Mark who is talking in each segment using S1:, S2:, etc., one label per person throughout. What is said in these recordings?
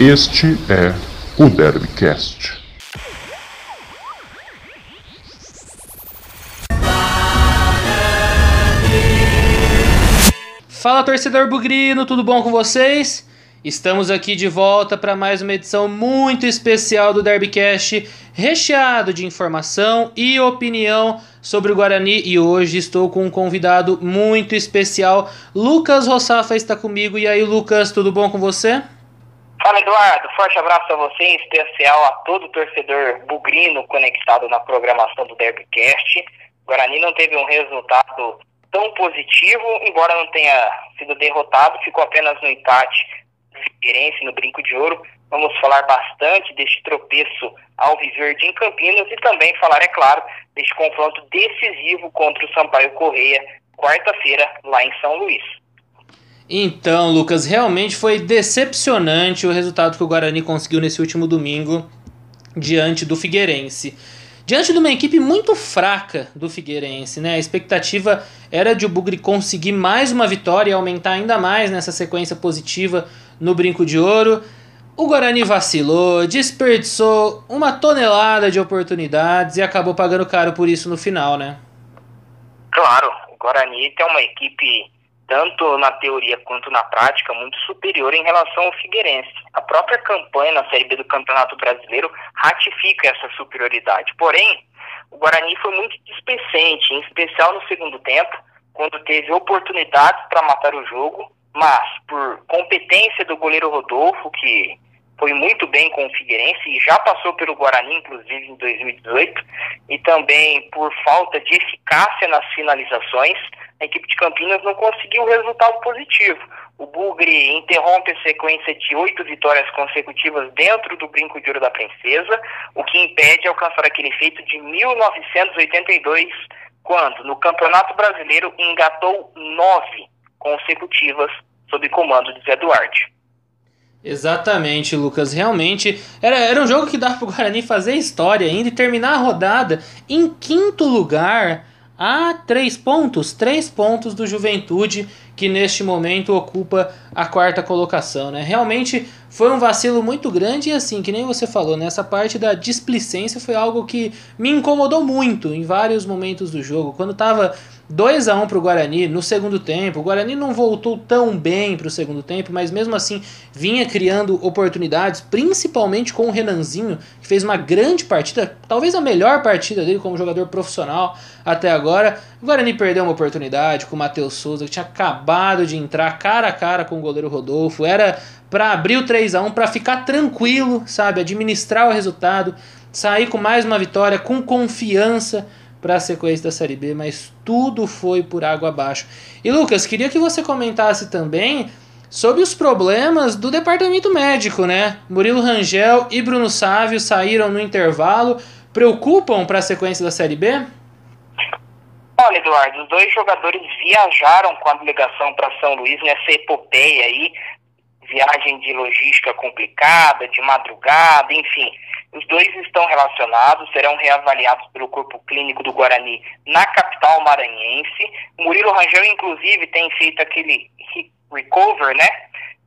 S1: Este é o Derbycast.
S2: Fala torcedor bugrino, tudo bom com vocês? Estamos aqui de volta para mais uma edição muito especial do Derbycast, recheado de informação e opinião sobre o Guarani e hoje estou com um convidado muito especial, Lucas Rossafa está comigo. E aí, Lucas, tudo bom com você?
S3: Fala Eduardo, forte abraço a você, em especial a todo torcedor bugrino conectado na programação do Derbycast. Guarani não teve um resultado tão positivo, embora não tenha sido derrotado, ficou apenas no empate Figueirense no Brinco de Ouro. Vamos falar bastante deste tropeço ao Viverde em Campinas e também falar, é claro, deste confronto decisivo contra o Sampaio Correia, quarta-feira, lá em São Luís.
S2: Então, Lucas, realmente foi decepcionante o resultado que o Guarani conseguiu nesse último domingo diante do Figueirense. Diante de uma equipe muito fraca do Figueirense, né? A expectativa era de o Bugre conseguir mais uma vitória e aumentar ainda mais nessa sequência positiva no Brinco de Ouro. O Guarani vacilou, desperdiçou uma tonelada de oportunidades e acabou pagando caro por isso no final, né?
S3: Claro, o Guarani tem uma equipe tanto na teoria quanto na prática, muito superior em relação ao Figueirense. A própria campanha na Série B do Campeonato Brasileiro ratifica essa superioridade. Porém, o Guarani foi muito displicente, em especial no segundo tempo, quando teve oportunidades para matar o jogo, mas por competência do goleiro Rodolfo, que foi muito bem com o Figueirense e já passou pelo Guarani, inclusive em 2018, e também por falta de eficácia nas finalizações, a equipe de Campinas não conseguiu resultado positivo. O Bugre interrompe a sequência de oito vitórias consecutivas dentro do Brinco de Ouro da Princesa, o que impede alcançar aquele feito de 1982, quando, no Campeonato Brasileiro, engatou nove consecutivas sob comando de Zé Duarte.
S2: Exatamente, Lucas. Realmente era, era um jogo que dava para o Guarani fazer história ainda e terminar a rodada em quinto lugar a três pontos, três pontos do Juventude, que neste momento ocupa a quarta colocação. Né? Realmente foi um vacilo muito grande e assim, que nem você falou, nessa né? parte da displicência foi algo que me incomodou muito em vários momentos do jogo. Quando estava 2 a 1 para o Guarani no segundo tempo. O Guarani não voltou tão bem para o segundo tempo, mas mesmo assim vinha criando oportunidades, principalmente com o Renanzinho, que fez uma grande partida, talvez a melhor partida dele como jogador profissional até agora. O Guarani perdeu uma oportunidade com o Matheus Souza, que tinha acabado de entrar cara a cara com o goleiro Rodolfo. Era para abrir o 3 a 1 para ficar tranquilo, sabe, administrar o resultado, sair com mais uma vitória com confiança para a sequência da Série B, mas tudo foi por água abaixo. E Lucas, queria que você comentasse também sobre os problemas do departamento médico, né? Murilo Rangel e Bruno Sávio saíram no intervalo. Preocupam para a sequência da Série B?
S3: Olha, Eduardo, os dois jogadores viajaram com a delegação para São Luís nessa epopeia aí, viagem de logística complicada, de madrugada, enfim. Os dois estão relacionados, serão reavaliados pelo corpo clínico do Guarani na capital maranhense. Murilo Rangel, inclusive, tem feito aquele recover, né?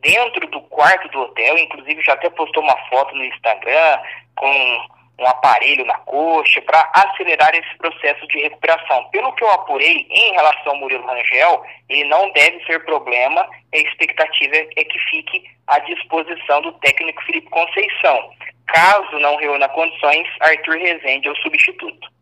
S3: Dentro do quarto do hotel, inclusive já até postou uma foto no Instagram com um aparelho na coxa para acelerar esse processo de recuperação. Pelo que eu apurei em relação ao Murilo Rangel, ele não deve ser problema, a expectativa é que fique à disposição do técnico Felipe Conceição. Caso não reúna condições, Arthur Rezende é o substituto.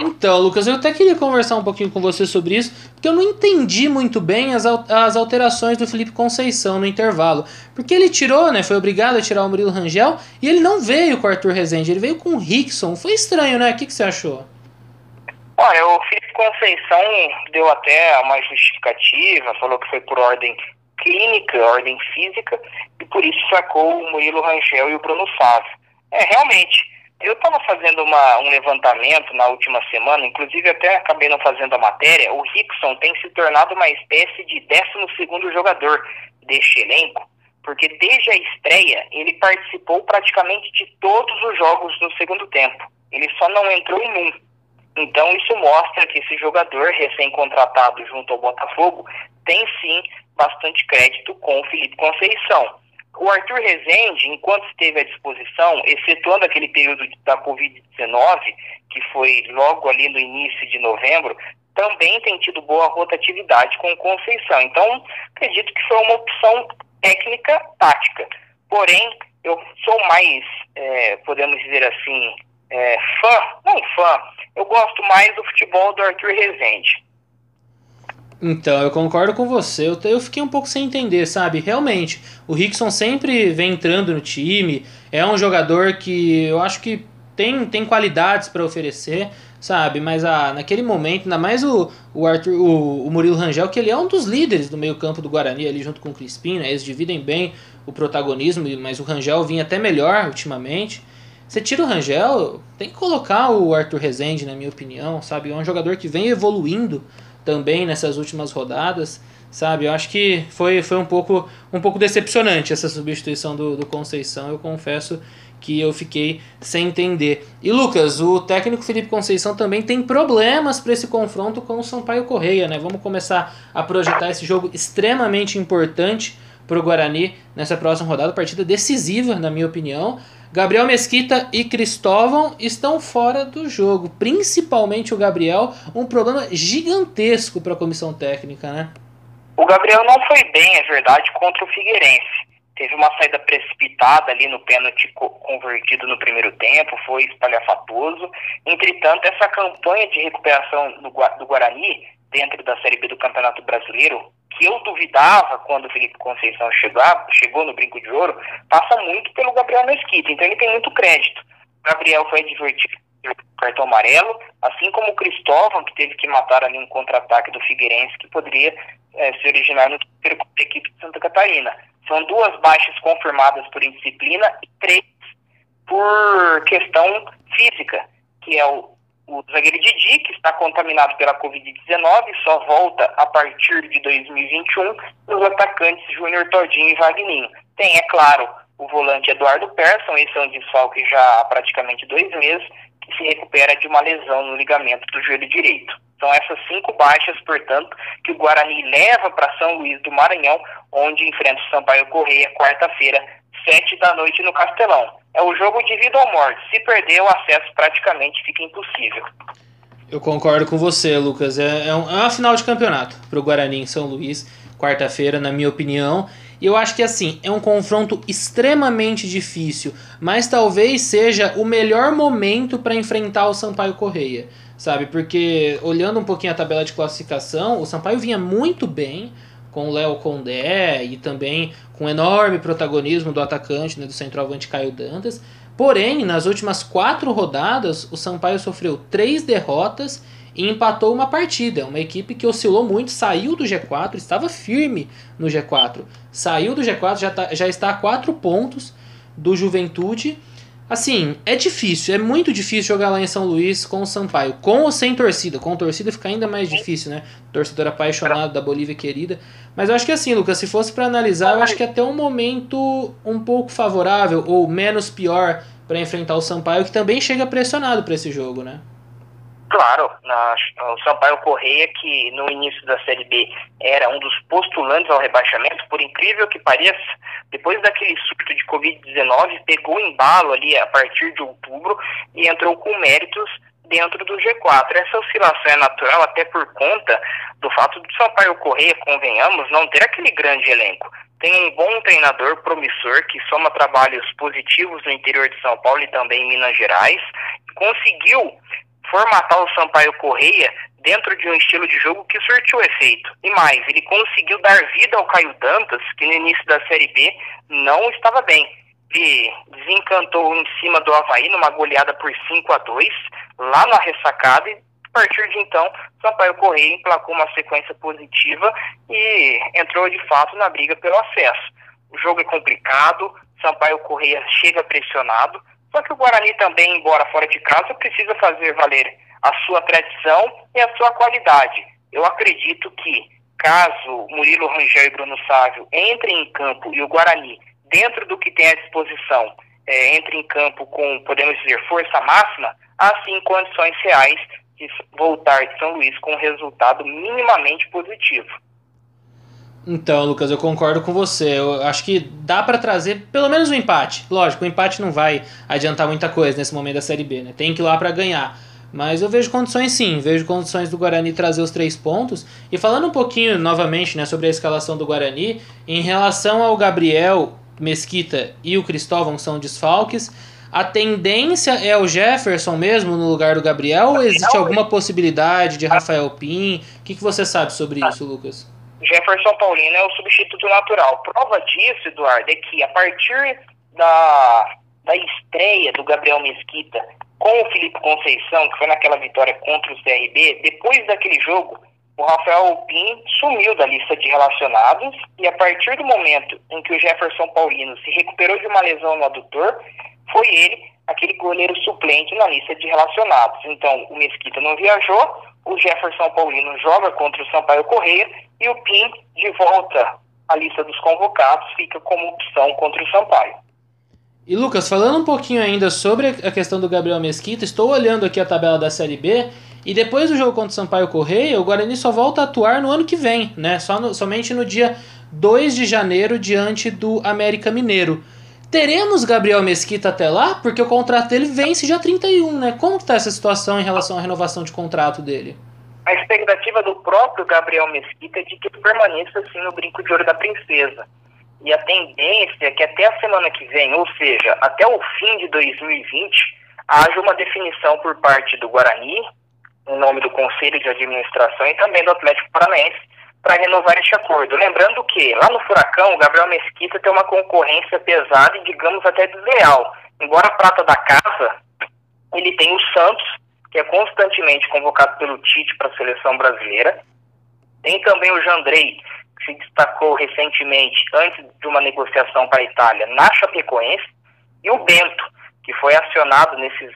S2: Então, Lucas, eu até queria conversar um pouquinho com você sobre isso, porque eu não entendi muito bem as, as alterações do Felipe Conceição no intervalo. Porque ele tirou, né? Foi obrigado a tirar o Murilo Rangel e ele não veio com o Arthur Rezende, ele veio com o Rickson. Foi estranho, né? O que, que você achou?
S3: Olha, o Felipe Conceição deu até uma justificativa, falou que foi por ordem clínica, ordem física, e por isso sacou o Murilo Rangel e o Bruno Sávio. É, realmente, eu estava fazendo uma, um levantamento na última semana, inclusive até acabei não fazendo a matéria, o Rickson tem se tornado uma espécie de 12 jogador deste elenco, porque desde a estreia ele participou praticamente de todos os jogos no segundo tempo. Ele só não entrou em um. Então isso mostra que esse jogador recém-contratado junto ao Botafogo tem sim bastante crédito com o Felipe Conceição. O Arthur Rezende, enquanto esteve à disposição, excetuando aquele período da Covid-19, que foi logo ali no início de novembro, também tem tido boa rotatividade com Conceição. Então, acredito que foi uma opção técnica tática. Porém, eu sou mais, é, podemos dizer assim, é, fã, não fã, eu gosto mais do futebol do Arthur Rezende.
S2: Então, eu concordo com você. Eu, eu fiquei um pouco sem entender, sabe? Realmente, o Rickson sempre vem entrando no time. É um jogador que eu acho que tem, tem qualidades para oferecer, sabe? Mas ah, naquele momento, ainda mais o, o, Arthur, o, o Murilo Rangel, que ele é um dos líderes do meio-campo do Guarani, ali junto com o Crispim, né? Eles dividem bem o protagonismo, mas o Rangel vinha até melhor ultimamente. Você tira o Rangel, tem que colocar o Arthur Rezende, na minha opinião, sabe? É um jogador que vem evoluindo também nessas últimas rodadas, sabe? Eu acho que foi, foi um, pouco, um pouco decepcionante essa substituição do, do Conceição, eu confesso que eu fiquei sem entender. E Lucas, o técnico Felipe Conceição também tem problemas para esse confronto com o Sampaio Correia, né? Vamos começar a projetar esse jogo extremamente importante para o Guarani nessa próxima rodada, partida decisiva, na minha opinião. Gabriel Mesquita e Cristóvão estão fora do jogo, principalmente o Gabriel, um problema gigantesco para a comissão técnica, né?
S3: O Gabriel não foi bem, é verdade, contra o Figueirense. Teve uma saída precipitada ali no pênalti convertido no primeiro tempo, foi espalhafatoso. Entretanto, essa campanha de recuperação do Guarani, dentro da Série B do Campeonato Brasileiro, que eu duvidava quando o Felipe Conceição chegou, chegou no Brinco de Ouro, passa muito pelo Gabriel Mesquita. Então ele tem muito crédito. O Gabriel foi advertido cartão amarelo, assim como o Cristóvão, que teve que matar ali um contra-ataque do Figueirense, que poderia é, se originar no da equipe de Santa Catarina. São duas baixas confirmadas por indisciplina e três por questão física, que é o o zagueiro Didi, que está contaminado pela Covid-19, só volta a partir de 2021, e os atacantes Júnior Todinho e Vagninho. Tem, é claro, o volante Eduardo Persson, esse é um desfalque já há praticamente dois meses, que se recupera de uma lesão no ligamento do joelho direito. São essas cinco baixas, portanto, que o Guarani leva para São Luís do Maranhão, onde enfrenta o Sampaio Correia quarta-feira, sete da noite no Castelão. É o jogo de vida ou morte. Se perder, o acesso praticamente fica impossível.
S2: Eu concordo com você, Lucas. É, é, um, é uma final de campeonato para o Guarani em São Luís, quarta-feira, na minha opinião. E eu acho que assim, é um confronto extremamente difícil, mas talvez seja o melhor momento para enfrentar o Sampaio Correia, sabe? Porque olhando um pouquinho a tabela de classificação, o Sampaio vinha muito bem, com o Léo Condé e também com enorme protagonismo do atacante, né, do centroavante Caio Dantas. Porém, nas últimas quatro rodadas, o Sampaio sofreu três derrotas e empatou uma partida. Uma equipe que oscilou muito, saiu do G4, estava firme no G4. Saiu do G4, já, tá, já está a quatro pontos do Juventude Assim, é difícil, é muito difícil jogar lá em São Luís com o Sampaio. Com ou sem torcida. Com torcida fica ainda mais difícil, né? Torcedor apaixonado da Bolívia querida. Mas eu acho que assim, Lucas, se fosse para analisar, eu acho que é até um momento um pouco favorável ou menos pior para enfrentar o Sampaio, que também chega pressionado para esse jogo, né?
S3: Claro, na, o Sampaio Correia, que no início da Série B era um dos postulantes ao rebaixamento, por incrível que pareça, depois daquele surto de Covid-19, pegou embalo ali a partir de outubro e entrou com méritos dentro do G4. Essa oscilação é natural até por conta do fato do Sampaio Correia, convenhamos, não ter aquele grande elenco. Tem um bom treinador promissor que soma trabalhos positivos no interior de São Paulo e também em Minas Gerais. Conseguiu formatar o Sampaio Correia dentro de um estilo de jogo que surtiu efeito. E mais, ele conseguiu dar vida ao Caio Dantas, que no início da Série B não estava bem. Ele desencantou em cima do Havaí numa goleada por 5 a 2 lá na ressacada e a partir de então, Sampaio Correia emplacou uma sequência positiva e entrou de fato na briga pelo acesso. O jogo é complicado, Sampaio Correia chega pressionado, só que o Guarani também, embora fora de casa, precisa fazer valer a sua tradição e a sua qualidade. Eu acredito que, caso Murilo Rangel e Bruno Sávio entrem em campo e o Guarani, dentro do que tem à disposição, é, entre em campo com, podemos dizer, força máxima, há sim condições reais de voltar de São Luís com um resultado minimamente positivo.
S2: Então, Lucas, eu concordo com você. Eu acho que dá para trazer pelo menos um empate. Lógico, o empate não vai adiantar muita coisa nesse momento da Série B, né? Tem que ir lá para ganhar. Mas eu vejo condições sim, vejo condições do Guarani trazer os três pontos. E falando um pouquinho novamente né, sobre a escalação do Guarani, em relação ao Gabriel, Mesquita e o Cristóvão, que são desfalques, a tendência é o Jefferson mesmo no lugar do Gabriel ou existe alguma possibilidade de Rafael Pim? O que, que você sabe sobre isso, Lucas?
S3: Jefferson Paulino é o substituto natural. Prova disso, Eduardo, é que a partir da, da estreia do Gabriel Mesquita com o Felipe Conceição, que foi naquela vitória contra o CRB, depois daquele jogo, o Rafael Pim sumiu da lista de relacionados e a partir do momento em que o Jefferson Paulino se recuperou de uma lesão no adutor, foi ele aquele goleiro suplente na lista de relacionados. Então, o Mesquita não viajou, o Jefferson Paulino joga contra o Sampaio Correia e o Pim, de volta à lista dos convocados, fica como opção contra o Sampaio.
S2: E Lucas, falando um pouquinho ainda sobre a questão do Gabriel Mesquita, estou olhando aqui a tabela da Série B e depois do jogo contra o Sampaio Correia, o Guarani só volta a atuar no ano que vem, né? Só no, somente no dia 2 de janeiro diante do América Mineiro. Teremos Gabriel Mesquita até lá? Porque o contrato dele vence dia 31, né? Como está essa situação em relação à renovação de contrato dele?
S3: A expectativa do próprio Gabriel Mesquita é de que permaneça assim no brinco de ouro da princesa. E a tendência é que até a semana que vem, ou seja, até o fim de 2020, haja uma definição por parte do Guarani, em nome do Conselho de Administração e também do Atlético Paranaense, para renovar este acordo. Lembrando que lá no Furacão, o Gabriel Mesquita tem uma concorrência pesada e, digamos, até desleal. Embora a prata da casa, ele tem o Santos, que é constantemente convocado pelo Tite para a seleção brasileira. Tem também o Jandrei, que se destacou recentemente, antes de uma negociação para a Itália, na Chapecoense. E o Bento, que foi acionado nesses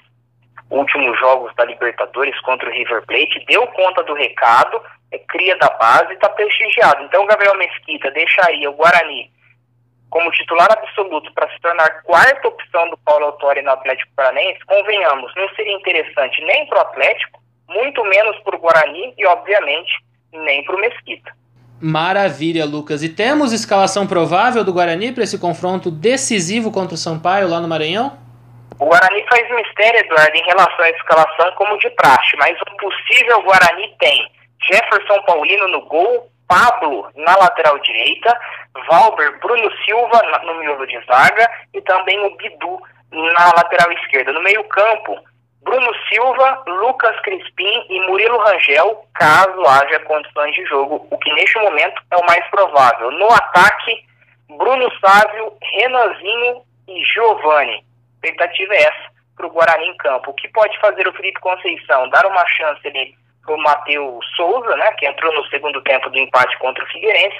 S3: últimos jogos da Libertadores contra o River Plate, deu conta do recado, é cria da base e está prestigiado. Então o Gabriel Mesquita deixaria o Guarani como titular absoluto para se tornar quarta opção do Paulo Autori no Atlético Paranaense, convenhamos, não seria interessante nem para o Atlético, muito menos para o Guarani e, obviamente, nem para o Mesquita.
S2: Maravilha, Lucas. E temos escalação provável do Guarani para esse confronto decisivo contra o Sampaio lá no Maranhão?
S3: O Guarani faz mistério, Eduardo, em relação à escalação como de praxe, mas o possível Guarani tem Jefferson Paulino no gol, Pablo na lateral direita, Valber, Bruno Silva no miolo de zaga e também o Bidu na lateral esquerda. No meio-campo, Bruno Silva, Lucas Crispim e Murilo Rangel, caso haja condições de jogo, o que neste momento é o mais provável. No ataque, Bruno Sávio, Renanzinho e Giovani expectativa é essa para o Guarani em campo. O que pode fazer o Felipe Conceição? Dar uma chance ali o Matheus Souza, né, que entrou no segundo tempo do empate contra o Figueirense.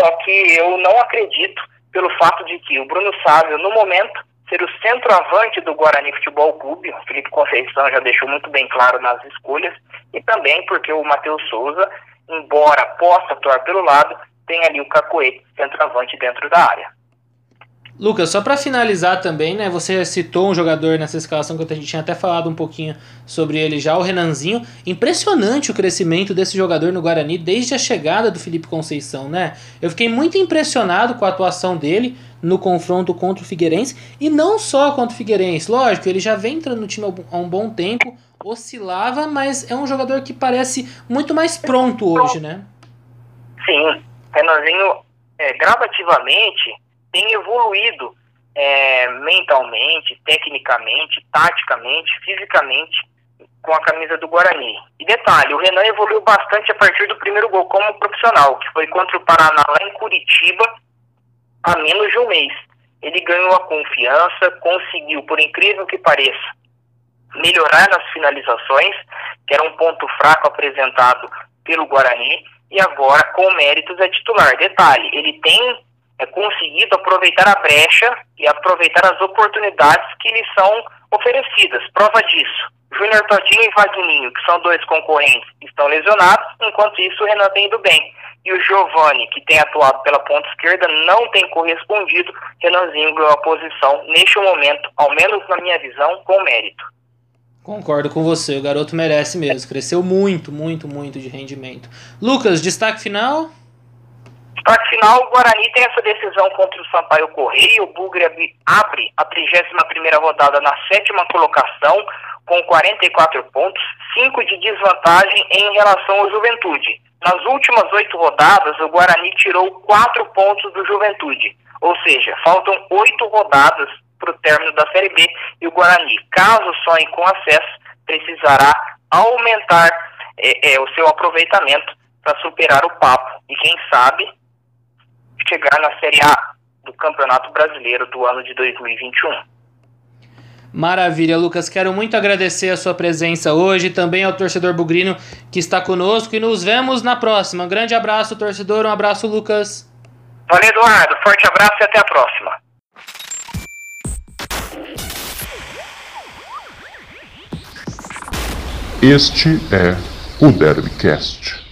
S3: Só que eu não acredito pelo fato de que o Bruno Sávio, no momento, ser o centroavante do Guarani Futebol Clube. O Felipe Conceição já deixou muito bem claro nas escolhas. E também porque o Matheus Souza, embora possa atuar pelo lado, tem ali o Cacoete, centroavante dentro da área.
S2: Lucas, só para finalizar também, né? Você citou um jogador nessa escalação que a gente tinha até falado um pouquinho sobre ele já, o Renanzinho. Impressionante o crescimento desse jogador no Guarani desde a chegada do Felipe Conceição, né? Eu fiquei muito impressionado com a atuação dele no confronto contra o Figueirense e não só contra o Figueirense. Lógico, ele já vem entrando no time há um bom tempo, oscilava, mas é um jogador que parece muito mais pronto hoje, né?
S3: Sim, Renanzinho é, gradativamente tem evoluído é, mentalmente, tecnicamente, taticamente, fisicamente com a camisa do Guarani. E detalhe, o Renan evoluiu bastante a partir do primeiro gol como profissional, que foi contra o Paraná lá em Curitiba há menos de um mês. Ele ganhou a confiança, conseguiu, por incrível que pareça, melhorar nas finalizações, que era um ponto fraco apresentado pelo Guarani, e agora, com méritos, é titular. Detalhe, ele tem é, conseguido aproveitar a brecha e aproveitar as oportunidades que lhe são oferecidas. Prova disso. Júnior Todinho e Vagninho, que são dois concorrentes, estão lesionados, enquanto isso o Renan tem ido bem. E o Giovani, que tem atuado pela ponta esquerda, não tem correspondido. Renanzinho ganhou a posição, neste momento, ao menos na minha visão, com mérito.
S2: Concordo com você, o garoto merece mesmo. Cresceu muito, muito, muito de rendimento. Lucas, destaque final?
S3: Para final, o Guarani tem essa decisão contra o Sampaio Correia. O Bugre abre a 31 rodada na sétima colocação, com 44 pontos, 5 de desvantagem em relação ao Juventude. Nas últimas oito rodadas, o Guarani tirou 4 pontos do Juventude. Ou seja, faltam oito rodadas para o término da Série B e o Guarani, caso sonhe com acesso, precisará aumentar é, é, o seu aproveitamento para superar o papo e quem sabe chegar na Série A do Campeonato Brasileiro do ano de 2021.
S2: Maravilha, Lucas. Quero muito agradecer a sua presença hoje, também ao torcedor bugrino que está conosco e nos vemos na próxima. Um grande abraço, torcedor. Um abraço, Lucas.
S3: Valeu, Eduardo. Forte abraço e até a próxima.
S1: Este é o Derbycast.